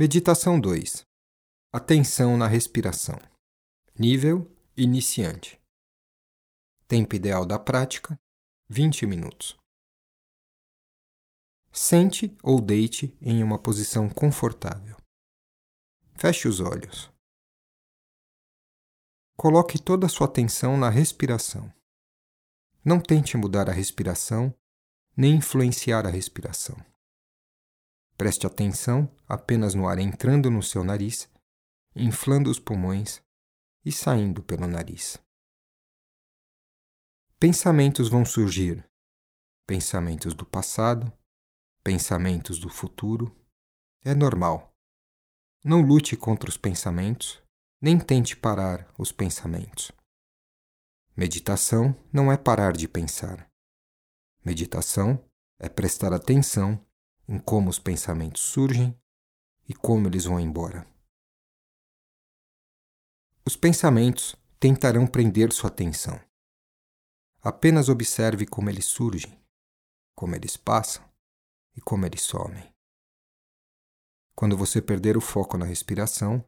Meditação 2 Atenção na respiração. Nível iniciante. Tempo ideal da prática: 20 minutos. Sente ou deite em uma posição confortável. Feche os olhos. Coloque toda a sua atenção na respiração. Não tente mudar a respiração nem influenciar a respiração. Preste atenção apenas no ar entrando no seu nariz, inflando os pulmões e saindo pelo nariz. Pensamentos vão surgir. Pensamentos do passado, pensamentos do futuro. É normal. Não lute contra os pensamentos, nem tente parar os pensamentos. Meditação não é parar de pensar. Meditação é prestar atenção em como os pensamentos surgem e como eles vão embora. Os pensamentos tentarão prender sua atenção. Apenas observe como eles surgem, como eles passam e como eles somem. Quando você perder o foco na respiração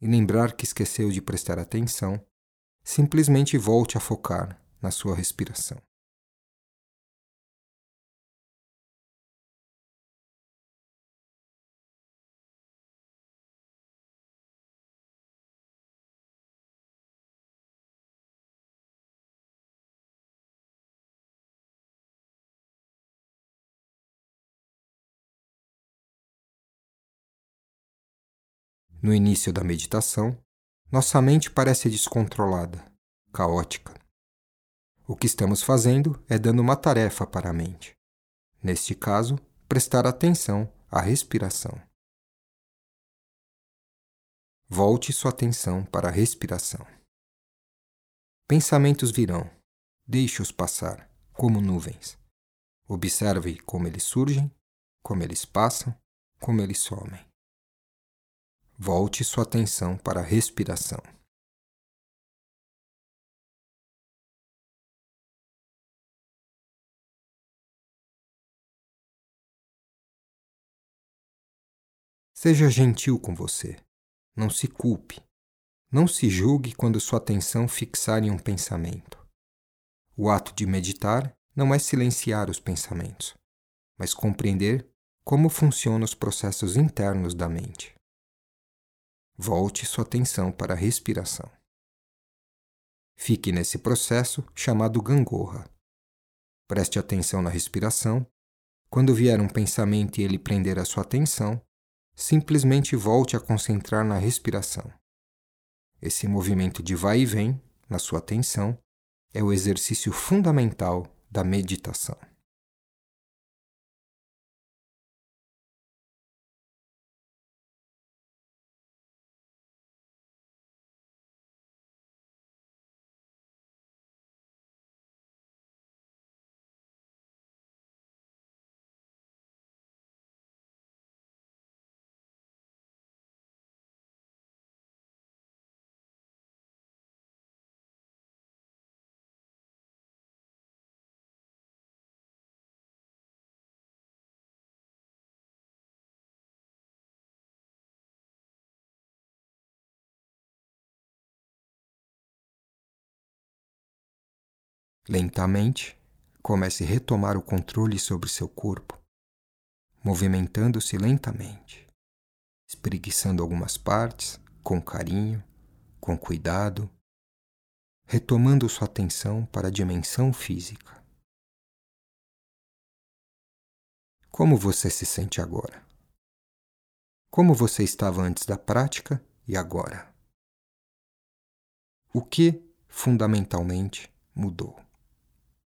e lembrar que esqueceu de prestar atenção, simplesmente volte a focar na sua respiração. No início da meditação, nossa mente parece descontrolada, caótica. O que estamos fazendo é dando uma tarefa para a mente. Neste caso, prestar atenção à respiração. Volte sua atenção para a respiração. Pensamentos virão. Deixe-os passar, como nuvens. Observe como eles surgem, como eles passam, como eles somem. Volte sua atenção para a respiração. Seja gentil com você. Não se culpe. Não se julgue quando sua atenção fixar em um pensamento. O ato de meditar não é silenciar os pensamentos, mas compreender como funcionam os processos internos da mente. Volte sua atenção para a respiração. Fique nesse processo chamado gangorra. Preste atenção na respiração. Quando vier um pensamento e ele prender a sua atenção, simplesmente volte a concentrar na respiração. Esse movimento de vai e vem na sua atenção é o exercício fundamental da meditação. Lentamente, comece a retomar o controle sobre seu corpo, movimentando-se lentamente, espreguiçando algumas partes com carinho, com cuidado, retomando sua atenção para a dimensão física. Como você se sente agora? Como você estava antes da prática e agora? O que, fundamentalmente, mudou?